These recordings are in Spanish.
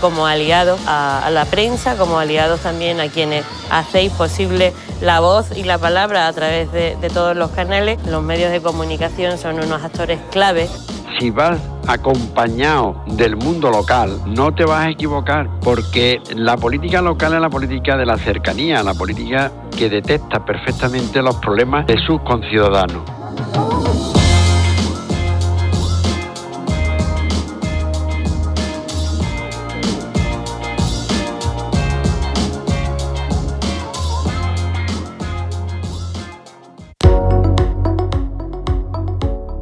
como aliados a, la prensa, como aliados también a quienes hacéis posible la voz y la palabra a través de, de todos los canales. Los medios de comunicación son unos actores clave si vas acompañado del mundo local, no te vas a equivocar, porque la política local es la política de la cercanía, la política que detecta perfectamente los problemas de sus conciudadanos.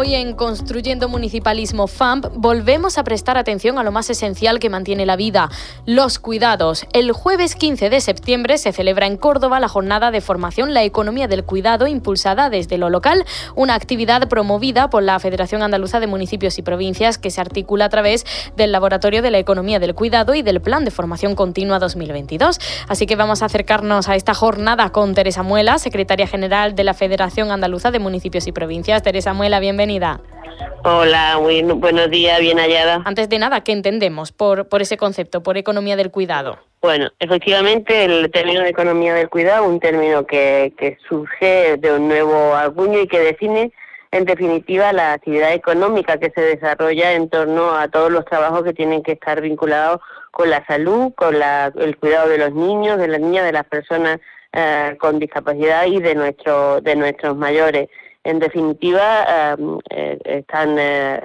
Hoy en Construyendo Municipalismo FAMP volvemos a prestar atención a lo más esencial que mantiene la vida, los cuidados. El jueves 15 de septiembre se celebra en Córdoba la jornada de formación La Economía del Cuidado impulsada desde lo local, una actividad promovida por la Federación Andaluza de Municipios y Provincias que se articula a través del Laboratorio de la Economía del Cuidado y del Plan de Formación Continua 2022. Así que vamos a acercarnos a esta jornada con Teresa Muela, secretaria general de la Federación Andaluza de Municipios y Provincias. Teresa Muela, bienvenida. Hola, buenos días, bien hallada. Antes de nada, ¿qué entendemos por, por ese concepto, por economía del cuidado? Bueno, efectivamente el término de economía del cuidado, un término que, que surge de un nuevo arguño y que define en definitiva la actividad económica que se desarrolla en torno a todos los trabajos que tienen que estar vinculados con la salud, con la, el cuidado de los niños, de las niñas, de las personas eh, con discapacidad y de, nuestro, de nuestros mayores en definitiva, eh, están eh,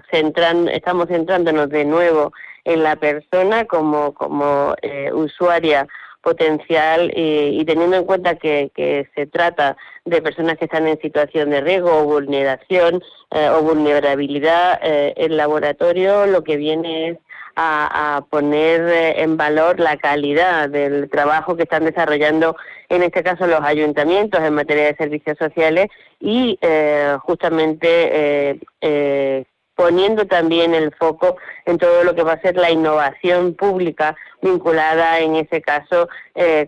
estamos centrándonos de nuevo en la persona como, como eh, usuaria potencial y, teniendo en cuenta que, que, se trata de personas que están en situación de riesgo o vulneración o vulnerabilidad, el laboratorio lo que viene es a, poner eh, en valor la calidad del trabajo que están desarrollando, en este caso los ayuntamientos en materia de servicios sociales y eh, justamente eh, poniendo también el foco en todo lo que va a ser la innovación pública vinculada en ese caso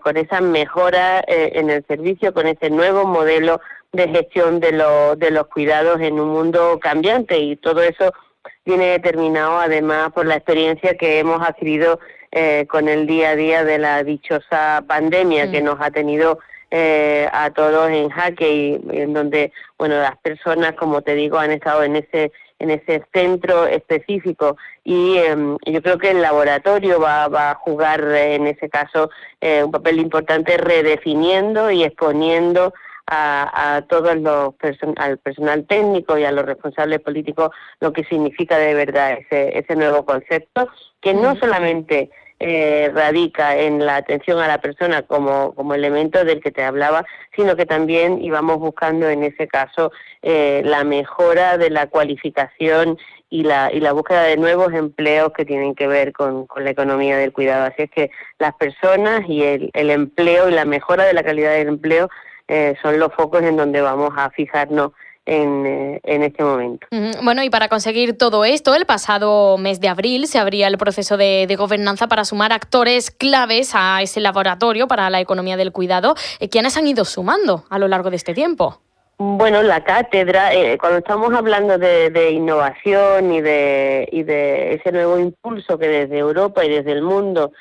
con esa mejora en el servicio, con ese nuevo modelo de gestión de, de los cuidados en un mundo cambiante. Y todo eso viene determinado además por la experiencia que hemos adquirido eh, con el día a día de la dichosa pandemia que mm. nos ha tenido eh, a todos en jaque y en donde bueno las personas como te digo han estado en ese en ese centro específico y em, yo creo que el laboratorio va, va a jugar en ese caso eh, un papel importante redefiniendo y exponiendo a, a todos los al personal técnico y a los responsables políticos lo que significa de verdad ese, ese nuevo concepto, que no solamente eh, radica en la atención a la persona como, como elemento del que te hablaba, sino que también íbamos buscando en ese caso eh, la mejora de la cualificación y la, y la búsqueda de nuevos empleos que tienen que ver con, con la economía del cuidado. Así es que las personas y el, el empleo y la mejora de la calidad del empleo eh, son los focos en donde vamos a fijarnos en, eh, en, este momento. Bueno, y para conseguir todo esto, el pasado mes de abril se abría el proceso de, de gobernanza para sumar actores claves a ese laboratorio para la economía del cuidado. Eh, ¿Quiénes han ido sumando a lo largo de este tiempo? Bueno, la cátedra, eh, cuando estamos hablando de, de, innovación y de, y de ese nuevo impulso que desde Europa y desde el mundo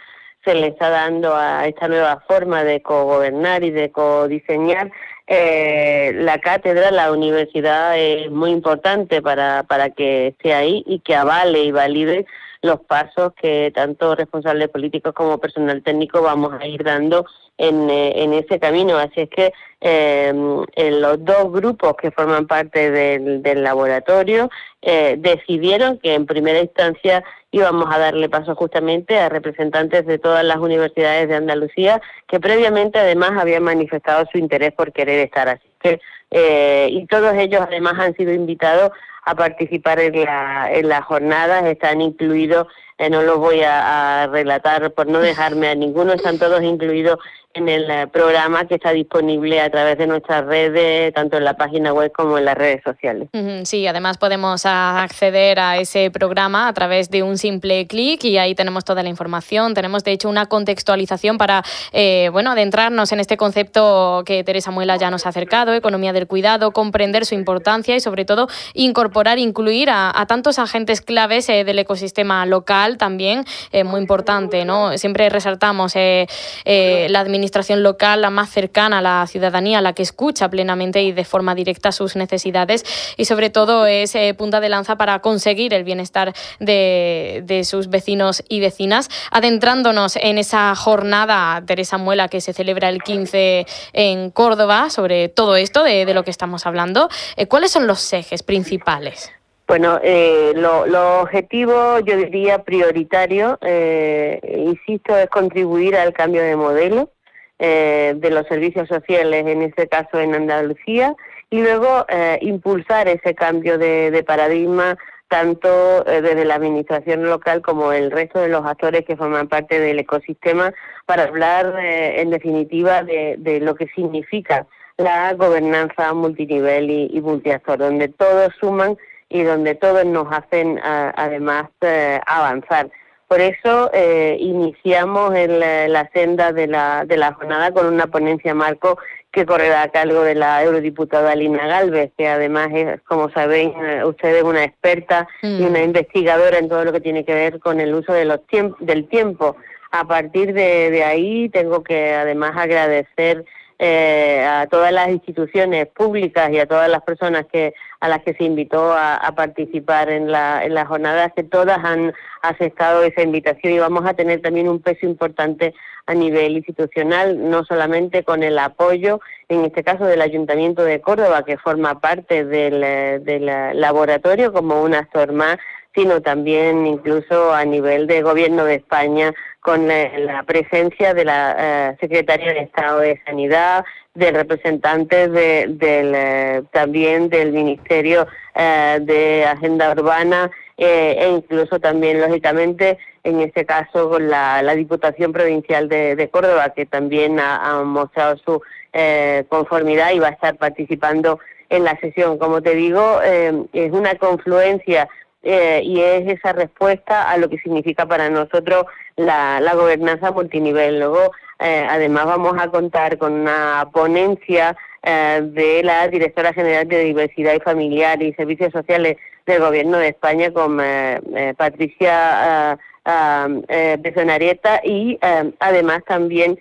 se le está dando a esta nueva forma de cogobernar y de codiseñar, eh, la cátedra, la universidad es muy importante para, para que esté ahí y que avale y valide los pasos que tanto responsables políticos como personal técnico vamos a ir dando en, eh, en ese camino. Así es que eh, en los dos grupos que forman parte del, laboratorio eh, decidieron que en primera instancia íbamos a darle paso justamente a representantes de todas las universidades de Andalucía que previamente además habían manifestado su interés por querer estar así. Que, eh, y todos ellos además han sido invitados a participar en la, en las jornadas, están incluidos, eh, no los voy a, a relatar por no dejarme a ninguno, están todos incluidos en el eh, programa que está disponible a través de nuestras redes, tanto en la página web como en las redes sociales. Sí, además podemos acceder a ese programa a través de un simple clic y ahí tenemos toda la información. Tenemos de hecho una contextualización para eh, bueno adentrarnos en este concepto que Teresa Muela ya nos ha acercado, economía del cuidado, comprender su importancia y sobre todo incorporar, incluir a, a tantos agentes claves eh, del ecosistema local también eh, muy importante, ¿no? Siempre resaltamos eh, la administración administración local, la más cercana a la ciudadanía, la que escucha plenamente y de forma directa sus necesidades y sobre todo es eh, punta de lanza para conseguir el bienestar de, sus vecinos y vecinas. Adentrándonos en esa jornada, Teresa Muela, que se celebra el 15 en Córdoba, sobre todo esto de, lo que estamos hablando, eh, ¿cuáles son los ejes principales? Bueno, eh, lo, lo, objetivo, yo diría prioritario, eh, insisto, es contribuir al cambio de modelo eh, de los servicios sociales, en este caso en Andalucía, y luego eh, impulsar ese cambio de, paradigma tanto eh, desde la administración local como el resto de los actores que forman parte del ecosistema para hablar eh, en definitiva de, de, lo que significa la gobernanza multinivel y, y multiactor, donde todos suman y donde todos nos hacen además eh, avanzar. Por eso eh, iniciamos el, la senda de la, de la jornada con una ponencia marco que correrá a cargo de la eurodiputada Lina Galvez, que además es, como saben eh, ustedes, una experta mm. y una investigadora en todo lo que tiene que ver con el uso de los tiemp del tiempo. A partir de, de ahí tengo que además agradecer eh, a todas las instituciones públicas y a todas las personas que a las que se invitó a, participar en la, en la jornada, que todas han aceptado esa invitación y vamos a tener también un peso importante a nivel institucional, no solamente con el apoyo, en este caso del Ayuntamiento de Córdoba, que forma parte del, del laboratorio como un actor sino también incluso a nivel de Gobierno de España con la presencia de la eh, Secretaria de Estado de Sanidad, de representantes de, del, eh, también del Ministerio eh, de Agenda Urbana eh, e incluso también, lógicamente, en este caso con la, la Diputación Provincial de, de, Córdoba, que también ha, ha mostrado su eh, conformidad y va a estar participando en la sesión. Como te digo, eh, es una confluencia eh, y es esa respuesta a lo que significa para nosotros la, la gobernanza multinivel. Luego, eh, además, vamos a contar con una ponencia eh, de la directora general de Diversidad y Familiar y Servicios Sociales del Gobierno de España con eh, eh, Patricia Besonarieta y además también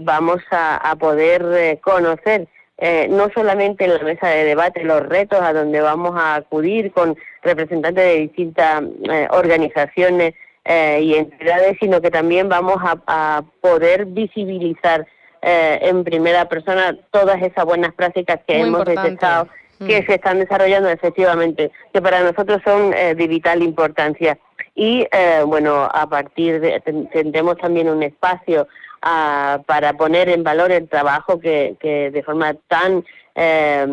vamos a, a poder conocer eh, no solamente en la mesa de debate los retos a donde vamos a acudir con representantes de distintas eh, organizaciones eh, y entidades, sino que también vamos a, a poder visibilizar eh, en primera persona todas esas buenas prácticas que Muy hemos importante. detectado que mm. se están desarrollando efectivamente, que para nosotros son eh, de vital importancia. y eh, bueno, a partir de, tendremos también un espacio ah, para poner en valor el trabajo que, que de forma tan eh,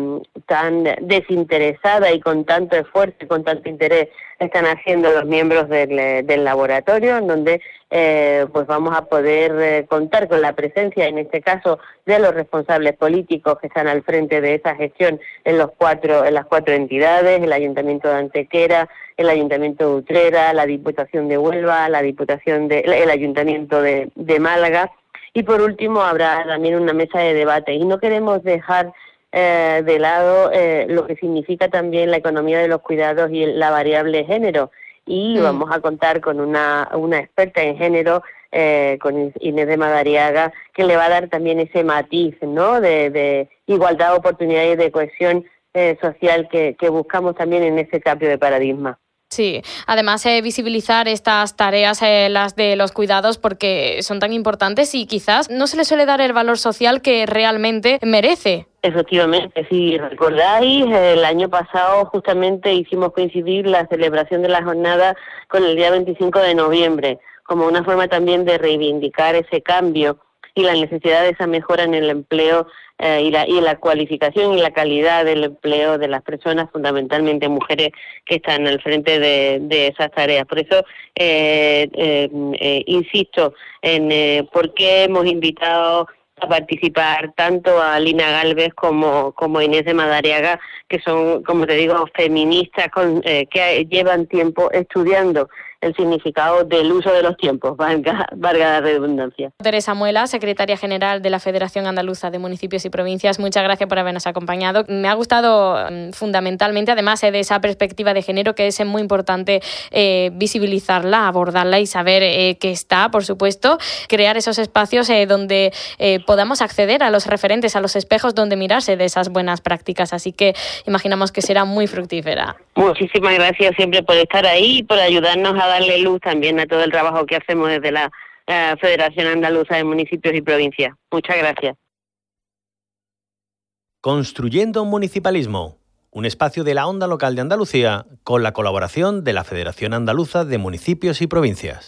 tan desinteresada y con tanto esfuerzo y con tanto interés están haciendo los miembros del, del laboratorio, en donde eh, pues vamos a poder eh, contar con la presencia, en este caso, de los responsables políticos que están al frente de esa gestión en los cuatro, en las cuatro entidades, el Ayuntamiento de Antequera, el Ayuntamiento de Utrera, la Diputación de Huelva, la Diputación de, el Ayuntamiento de Málaga. Y por último habrá también una mesa de debate. Y no queremos dejar eh, de lado eh, lo que significa también la economía de los cuidados y la variable género. Y mm. vamos a contar con una, una experta en género, eh, con Inés de Madariaga, que le va a dar también ese matiz ¿no? de, de igualdad de oportunidades y de cohesión eh, social que, que buscamos también en ese cambio de paradigma. Sí, además eh, visibilizar estas tareas, eh, las de los cuidados, porque son tan importantes y quizás no se le suele dar el valor social que realmente merece. Efectivamente, si recordáis, el año pasado justamente hicimos coincidir la celebración de la jornada con el día 25 de noviembre, como una forma también de reivindicar ese cambio y la necesidad de esa mejora en el empleo eh, y, la, y la cualificación y la calidad del empleo de las personas, fundamentalmente mujeres que están al frente de, de esas tareas. Por eso, eh, eh, insisto en por qué hemos invitado a participar tanto a Lina Galvez como, como Inés de Madariaga, que son, como te digo, feministas con, que llevan tiempo estudiando el significado del uso de los tiempos, valga, la redundancia. Teresa Muela, secretaria general de la Federación Andaluza de Municipios y Provincias, muchas gracias por habernos acompañado. Me ha gustado mm, fundamentalmente, además eh, de esa perspectiva de género, que es muy importante eh, visibilizarla, abordarla y saber eh, que está, por supuesto, crear esos espacios donde podamos acceder a los referentes, a los espejos donde mirarse de esas buenas prácticas. Así que imaginamos que será muy fructífera. Muchísimas gracias siempre por estar ahí y por ayudarnos a darle luz también a todo el trabajo que hacemos desde la Federación Andaluza de Municipios y Provincias. Muchas gracias. Construyendo un municipalismo, un espacio de la onda local de Andalucía con la colaboración de la Federación Andaluza de Municipios y Provincias.